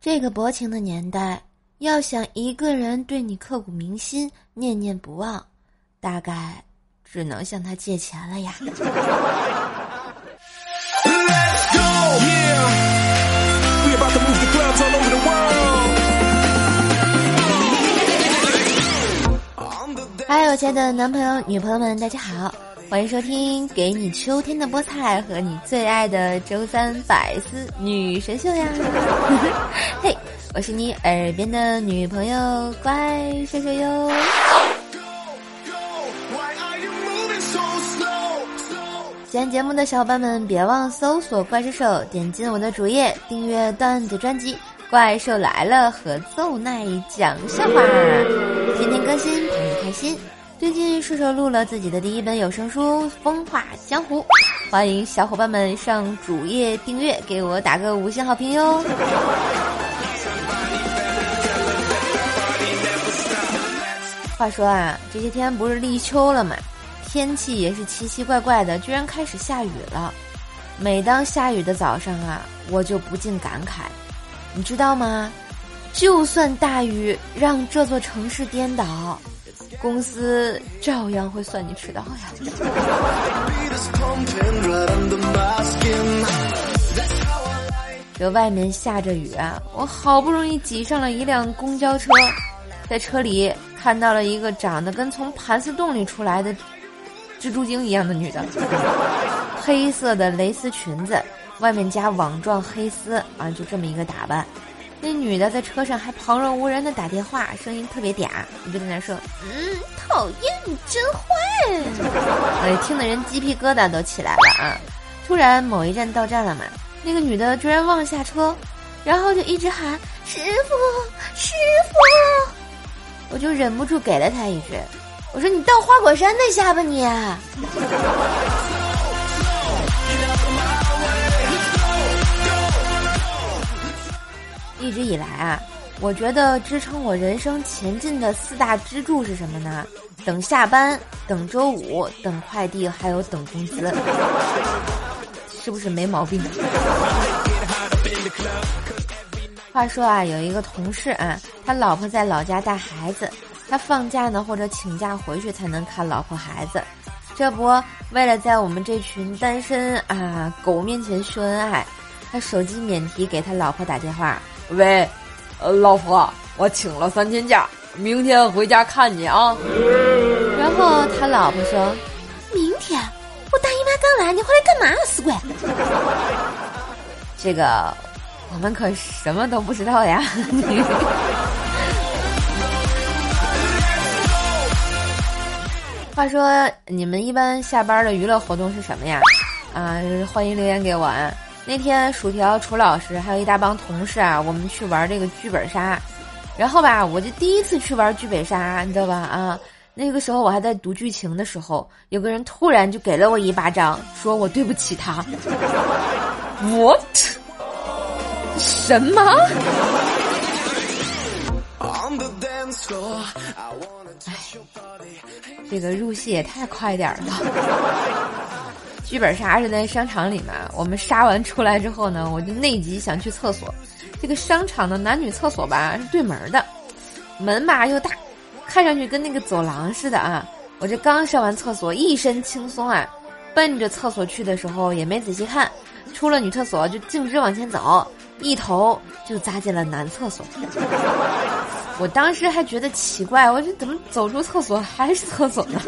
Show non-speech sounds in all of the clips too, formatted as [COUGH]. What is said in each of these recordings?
这个薄情的年代，要想一个人对你刻骨铭心、念念不忘，大概只能向他借钱了呀。嗨，我亲爱的男朋友、女朋友们，大家好，欢迎收听《给你秋天的菠菜和你最爱的周三百思女神秀》呀！我是你耳边的女朋友，乖射手哟。喜欢节目的小伙伴们，别忘搜索“怪兽手”，点进我的主页订阅段子专辑《怪兽来了》和奏奈讲笑话，天天更新陪你开心。最近射手录了自己的第一本有声书《风化江湖》，欢迎小伙伴们上主页订阅，给我打个五星好评哟。话说啊，这些天不是立秋了嘛？天气也是奇奇怪怪的，居然开始下雨了。每当下雨的早上啊，我就不禁感慨，你知道吗？就算大雨让这座城市颠倒，公司照样会算你迟到呀。这外面下着雨啊，我好不容易挤上了一辆公交车，在车里看到了一个长得跟从盘丝洞里出来的。蜘蛛精一样的女的，黑色的蕾丝裙子，外面加网状黑丝啊，就这么一个打扮。那女的在车上还旁若无人的打电话，声音特别嗲，你就在那说：“嗯，讨厌你真坏。”哎，听的人鸡皮疙瘩都起来了啊！突然某一站到站了嘛，那个女的居然忘了下车，然后就一直喊：“师傅，师傅！”我就忍不住给了他一句。我说你到花果山那下吧你。[LAUGHS] 一直以来啊，我觉得支撑我人生前进的四大支柱是什么呢？等下班，等周五，等快递，还有等工资，[LAUGHS] 是不是没毛病？话说啊，有一个同事啊，他老婆在老家带孩子。他放假呢，或者请假回去才能看老婆孩子，这不为了在我们这群单身啊狗面前秀恩爱，他手机免提给他老婆打电话，喂，呃，老婆，我请了三天假，明天回家看你啊。然后他老婆说，明天我大姨妈刚来，你回来干嘛死鬼？[LAUGHS] 这个我们可什么都不知道呀。话说你们一般下班的娱乐活动是什么呀？啊，欢迎留言给我啊！那天薯条、楚老师还有一大帮同事啊，我们去玩这个剧本杀，然后吧，我就第一次去玩剧本杀，你知道吧？啊，那个时候我还在读剧情的时候，有个人突然就给了我一巴掌，说我对不起他。[LAUGHS] What？什么？哎，这个入戏也太快点儿了。剧本杀是在商场里嘛，我们杀完出来之后呢，我就内急想去厕所。这个商场的男女厕所吧是对门的，门吧又大，看上去跟那个走廊似的啊。我这刚上完厕所，一身轻松啊，奔着厕所去的时候也没仔细看，出了女厕所就径直往前走，一头就扎进了男厕所。我当时还觉得奇怪，我这怎么走出厕所还是厕所呢？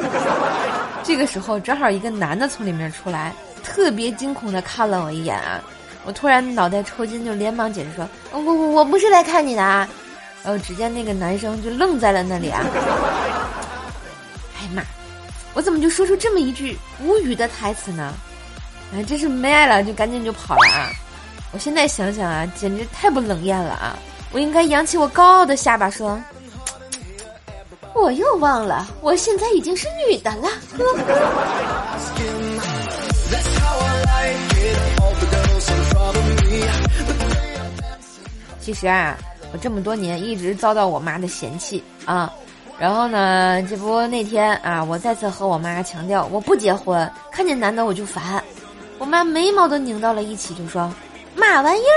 这个时候正好一个男的从里面出来，特别惊恐的看了我一眼啊！我突然脑袋抽筋，就连忙解释说：“我我我不是来看你的啊！”然后只见那个男生就愣在了那里啊！哎妈！我怎么就说出这么一句无语的台词呢？哎，真是没爱了，就赶紧就跑了啊！我现在想想啊，简直太不冷艳了啊！我应该扬起我高傲的下巴说：“我又忘了，我现在已经是女的了。其实啊，我这么多年一直遭到我妈的嫌弃啊。然后呢，这不那天啊，我再次和我妈强调我不结婚，看见男的我就烦。我妈眉毛都拧到了一起，就说：“嘛玩意儿？”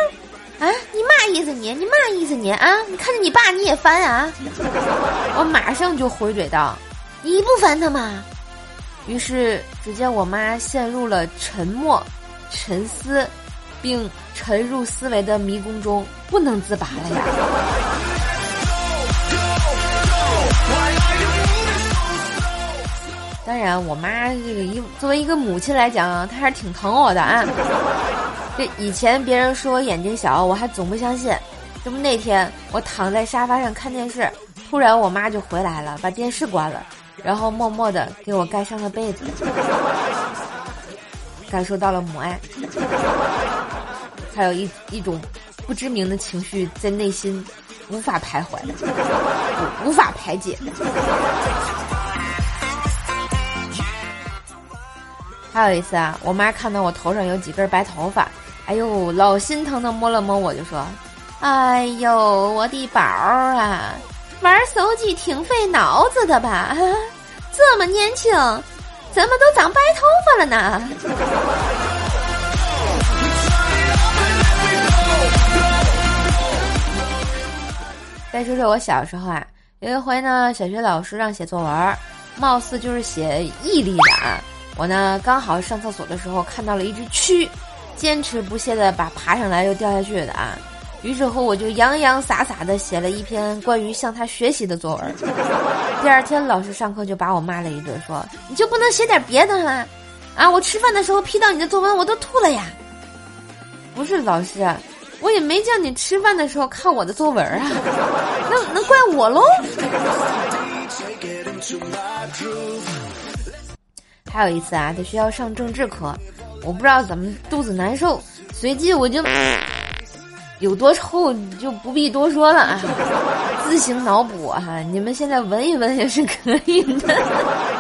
啊，你嘛意思你？你嘛意思你？啊，你看着你爸你也烦啊？我马上就回怼道：“你不烦他吗？”于是，只见我妈陷入了沉默、沉思，并沉入思维的迷宫中，不能自拔了呀。当然，我妈这个一作为一个母亲来讲，她还是挺疼我的啊。这以前别人说我眼睛小，我还总不相信。这不那天我躺在沙发上看电视，突然我妈就回来了，把电视关了。然后默默的给我盖上了被子，感受到了母爱，还有一一种不知名的情绪在内心无法徘徊，无法排解。还有一次啊，我妈看到我头上有几根白头发，哎呦，老心疼的摸了摸我，就说：“哎呦，我的宝儿啊！”玩手机挺费脑子的吧？[LAUGHS] 这么年轻，怎么都长白头发了呢？[LAUGHS] 再说说我小时候啊，有一回呢，小学老师让写作文，貌似就是写毅力的啊。我呢，刚好上厕所的时候看到了一只蛆，坚持不懈的把爬上来又掉下去的啊。于是乎，我就洋洋洒洒的写了一篇关于向他学习的作文。第二天，老师上课就把我骂了一顿，说：“你就不能写点别的吗？啊，我吃饭的时候批到你的作文，我都吐了呀！”不是老师，我也没叫你吃饭的时候看我的作文啊，[LAUGHS] 那能怪我喽？[LAUGHS] 还有一次啊，在学校上政治课，我不知道怎么肚子难受，随即我就。有多臭就不必多说了啊，自行脑补哈，你们现在闻一闻也是可以的。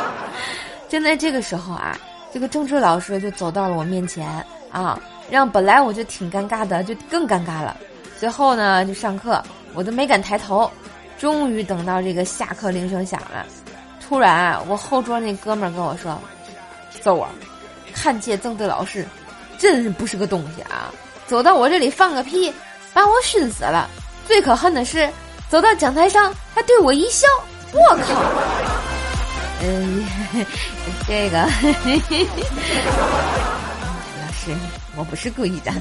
[LAUGHS] 正在这个时候啊，这个政治老师就走到了我面前啊，让本来我就挺尴尬的，就更尴尬了。最后呢，就上课，我都没敢抬头。终于等到这个下课铃声响了，突然我后桌那哥们儿跟我说：“揍啊，看见政治老师，真是不是个东西啊，走到我这里放个屁。”把我熏死了！最可恨的是，走到讲台上还对我一笑。我靠！嗯，[LAUGHS] 这个 [LAUGHS] 老师，我不是故意的。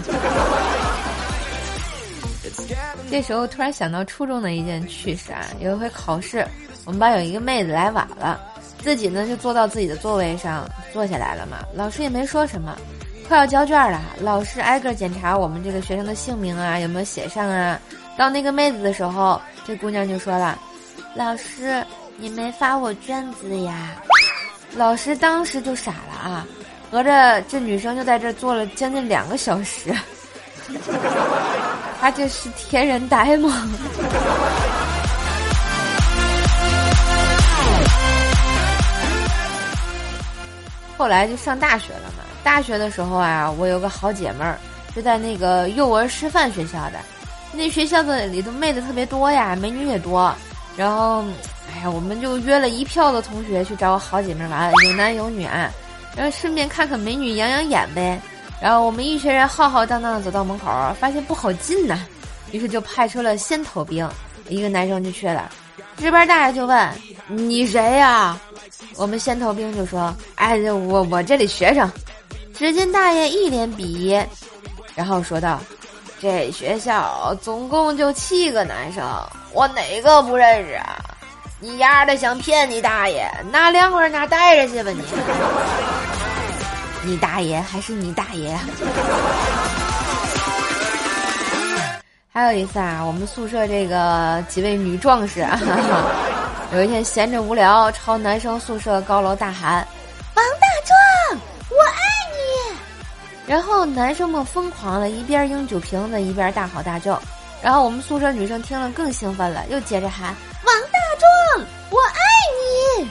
这时候突然想到初中的一件趣事啊，有一回考试，我们班有一个妹子来晚了，自己呢就坐到自己的座位上坐下来了嘛，老师也没说什么。快要交卷了，老师挨个检查我们这个学生的姓名啊，有没有写上啊？到那个妹子的时候，这姑娘就说了：“老师，你没发我卷子呀？”老师当时就傻了啊，合着这女生就在这坐了将近两个小时，她这是天然呆吗？后来就上大学了嘛。大学的时候啊，我有个好姐妹儿，是在那个幼儿师范学校的，那学校的里头妹子特别多呀，美女也多。然后，哎呀，我们就约了一票的同学去找我好姐妹玩，有男有女啊，然后顺便看看美女养养眼呗。然后我们一群人浩浩荡荡的走到门口，发现不好进呐，于是就派出了先头兵，一个男生就去了，值班大爷就问：“你谁呀？”我们先头兵就说：“哎，我我这里学生。”只见大爷一脸鄙夷，然后说道：“这学校总共就七个男生，我哪个不认识啊？你丫的想骗你大爷？拿两个人哪带着去吧你！[LAUGHS] 你大爷还是你大爷？”还有一次啊，我们宿舍这个几位女壮士啊，[LAUGHS] 有一天闲着无聊，朝男生宿舍高楼大喊：“王大壮，我爱你！”然后男生们疯狂的，一边扔酒瓶子，一边大吼大叫。然后我们宿舍女生听了更兴奋了，又接着喊：“王大壮，我爱你！”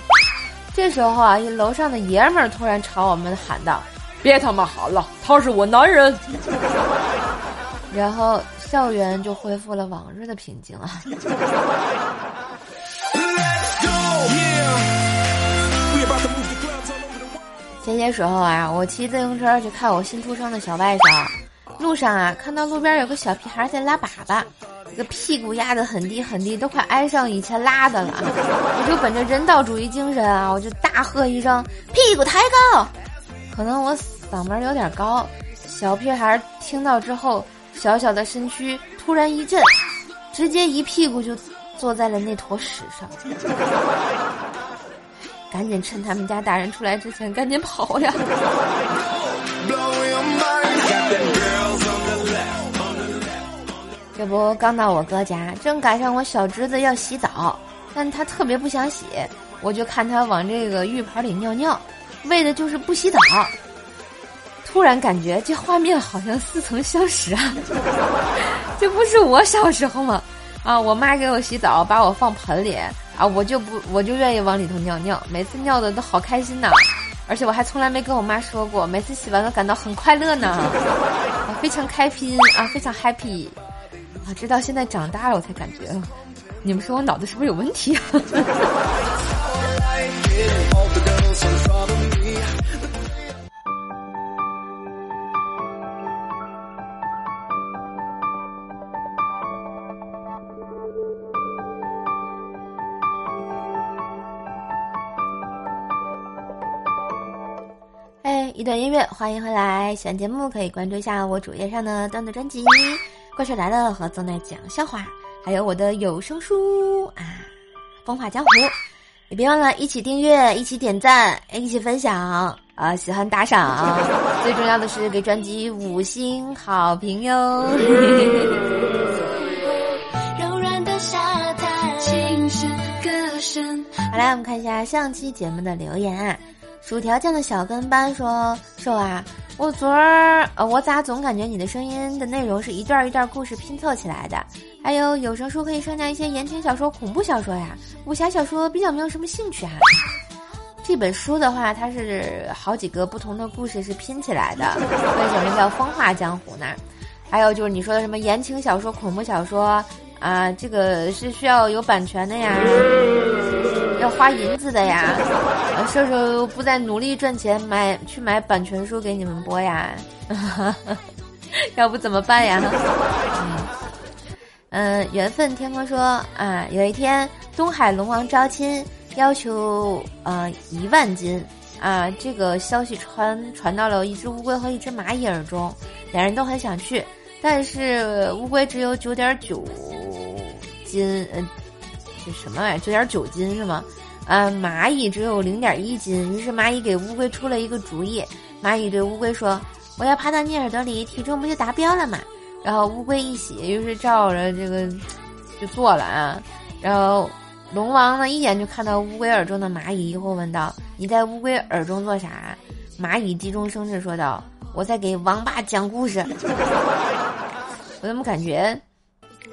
这时候啊，一楼上的爷们儿突然朝我们喊道：“别他妈喊了，他是我男人。[LAUGHS] ”然后校园就恢复了往日的平静啊。[LAUGHS] 前些时候啊，我骑自行车去看我新出生的小外甥，路上啊，看到路边有个小屁孩在拉粑粑，这个屁股压得很低很低，都快挨上以前拉的了。我就本着人道主义精神啊，我就大喝一声：“屁股抬高！”可能我嗓门有点高，小屁孩听到之后，小小的身躯突然一震，直接一屁股就坐在了那坨屎上。赶紧趁他们家大人出来之前，赶紧跑呀！这不刚到我哥家，正赶上我小侄子要洗澡，但他特别不想洗，我就看他往这个浴盆里尿尿，为的就是不洗澡。突然感觉这画面好像似曾相识啊！[LAUGHS] 这不是我小时候吗？啊，我妈给我洗澡，把我放盆里啊，我就不我就愿意往里头尿尿，每次尿的都好开心呐，而且我还从来没跟我妈说过，每次洗完都感到很快乐呢，啊，非常开心啊，非常 happy。啊，直到现在长大了，我才感觉，你们说我脑子是不是有问题？哎，[LAUGHS] 一段音乐，欢迎回来！喜欢节目可以关注一下我主页上的段子专辑。怪兽来了和正在讲笑话，还有我的有声书啊，《风化江湖》，也别忘了一起订阅、一起点赞、一起分享啊！喜欢打赏，最重要的是给专辑五星好评哟！柔软的沙滩，轻声歌声好来，我们看一下上期节目的留言啊。薯条酱的小跟班说：“瘦啊。”我昨儿呃，我咋总感觉你的声音的内容是一段一段故事拼凑起来的？还有有声书可以上架一些言情小说、恐怖小说呀，[LAUGHS] 武侠小说比较没有什么兴趣啊。这本书的话，它是好几个不同的故事是拼起来的，为什么叫风化江湖呢？还有就是你说的什么言情小说、恐怖小说啊，这个是需要有版权的呀。[LAUGHS] 要花银子的呀，射手不再努力赚钱买去买版权书给你们播呀，[LAUGHS] 要不怎么办呀？嗯，缘分天空说啊，有一天东海龙王招亲，要求呃一万斤啊，这个消息传传到了一只乌龟和一只蚂蚁耳中，两人都很想去，但是乌龟只有九点九斤，嗯。这什么玩意儿？九点九斤是吗？啊，蚂蚁只有零点一斤。于是蚂蚁给乌龟出了一个主意。蚂蚁对乌龟说：“我要爬到你耳朵里，体重不就达标了吗？”然后乌龟一喜，于是照着这个就做了啊。然后龙王呢，一眼就看到乌龟耳中的蚂蚁，疑惑问道：“你在乌龟耳中做啥？”蚂蚁急中生智说道：“我在给王八讲故事。”我怎么感觉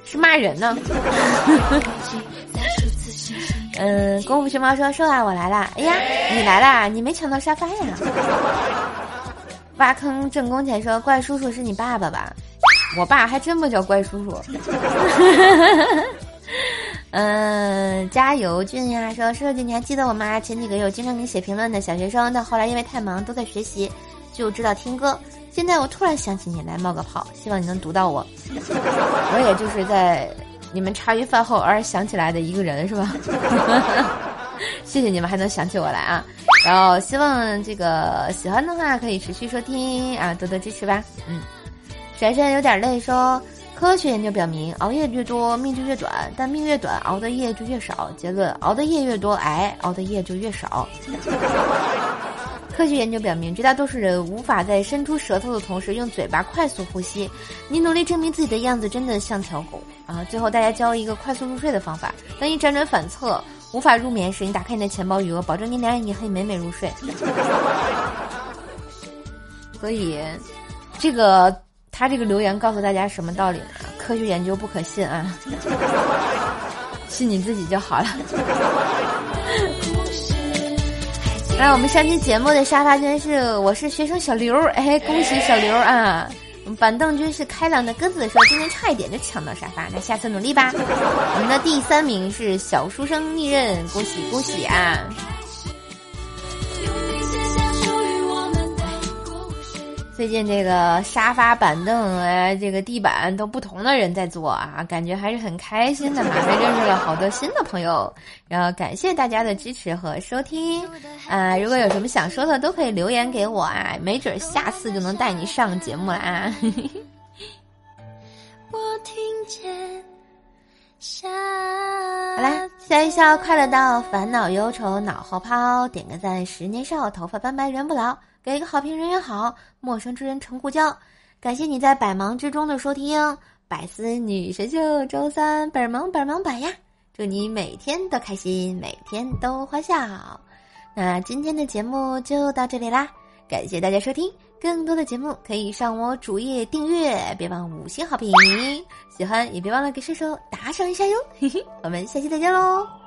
是骂人呢？[LAUGHS] 嗯，功夫熊猫说：“瘦啊，我来啦！哎呀，你来啦！你没抢到沙发呀？”挖坑挣工钱说：“怪叔叔是你爸爸吧？”我爸还真不叫怪叔叔。[LAUGHS] 嗯，加油俊呀！说瘦姐，你还记得我吗？前几个月经常给你写评论的小学生，但后来因为太忙都在学习，就知道听歌。现在我突然想起你来冒个泡，希望你能读到我。[LAUGHS] 我也就是在。你们茶余饭后偶尔想起来的一个人是吧？[LAUGHS] 谢谢你们还能想起我来啊！然后希望这个喜欢的话可以持续收听啊，多多支持吧。嗯，闪闪有点累说，科学研究表明，熬夜越多命就越短，但命越短熬的夜就越少。结论，熬的夜越多，癌熬的夜就越少。科学研究表明，绝大多数人无法在伸出舌头的同时用嘴巴快速呼吸。你努力证明自己的样子真的像条狗啊！最后，大家教一个快速入睡的方法：当你辗转反侧、无法入眠时，你打开你的钱包余额，保证你两眼一黑，美美入睡。所以，这个他这个留言告诉大家什么道理呢？科学研究不可信啊，信你自己就好了。那我们上期节目的沙发君是我是学生小刘，哎，恭喜小刘啊！板凳君是开朗的鸽子，说今天差一点就抢到沙发，那下次努力吧。我们的第三名是小书生逆刃，恭喜恭喜啊！最近这个沙发、板凳，哎，这个地板都不同的人在做啊，感觉还是很开心的嘛，还认识了好多新的朋友。然后感谢大家的支持和收听，啊，如果有什么想说的，都可以留言给我啊，没准下次就能带你上节目了啊。[LAUGHS] 我听见。好啦，笑一笑，快乐到，烦恼忧愁脑后抛。点个赞，十年少，头发斑白人不老。给个好评，人缘好，陌生之人成故交。感谢你在百忙之中的收听，百思女神秀周三本忙本忙百呀！祝你每天都开心，每天都欢笑。那今天的节目就到这里啦，感谢大家收听。更多的节目可以上我主页订阅，别忘五星好评，喜欢也别忘了给射手打赏一下哟，嘿嘿，我们下期再见喽。